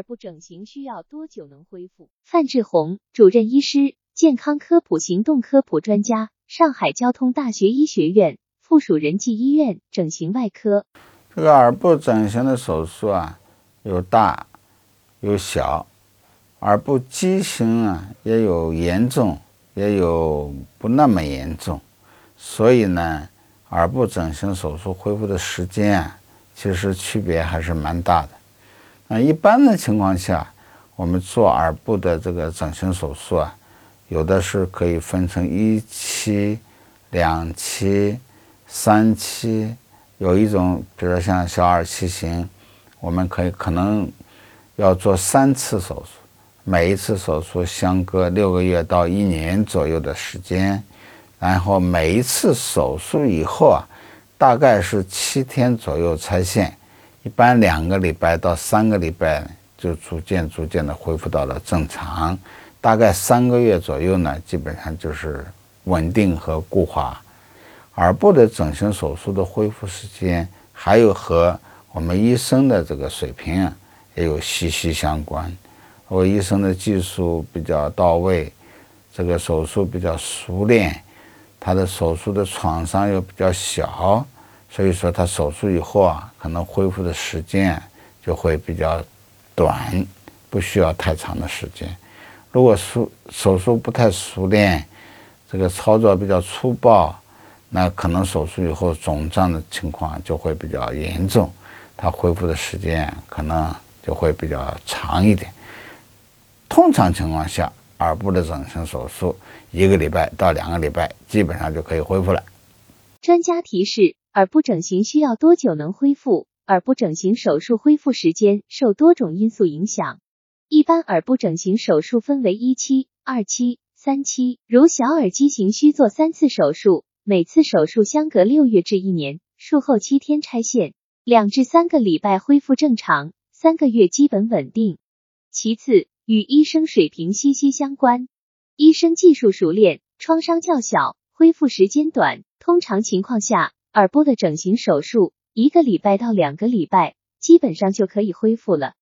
耳部整形需要多久能恢复？范志红，主任医师，健康科普行动科普专家，上海交通大学医学院附属仁济医院整形外科。这个耳部整形的手术啊，有大有小，耳部畸形啊也有严重，也有不那么严重，所以呢，耳部整形手术恢复的时间啊，其实区别还是蛮大的。那一般的情况下，我们做耳部的这个整形手术啊，有的是可以分成一期、两期、三期，有一种，比如像小耳畸形，我们可以可能要做三次手术，每一次手术相隔六个月到一年左右的时间，然后每一次手术以后啊，大概是七天左右拆线。一般两个礼拜到三个礼拜就逐渐逐渐的恢复到了正常，大概三个月左右呢，基本上就是稳定和固化。耳部的整形手术的恢复时间，还有和我们医生的这个水平啊，也有息息相关。我医生的技术比较到位，这个手术比较熟练，他的手术的创伤又比较小。所以说，他手术以后啊，可能恢复的时间就会比较短，不需要太长的时间。如果手手术不太熟练，这个操作比较粗暴，那可能手术以后肿胀的情况就会比较严重，它恢复的时间可能就会比较长一点。通常情况下，耳部的整形手术一个礼拜到两个礼拜，基本上就可以恢复了。专家提示。耳部整形需要多久能恢复？耳部整形手术恢复时间受多种因素影响。一般耳部整形手术分为一期、二期、三期。如小耳畸形需做三次手术，每次手术相隔六月至一年，术后七天拆线，两至三个礼拜恢复正常，三个月基本稳定。其次，与医生水平息息相关。医生技术熟练，创伤较小，恢复时间短。通常情况下。耳部的整形手术，一个礼拜到两个礼拜，基本上就可以恢复了。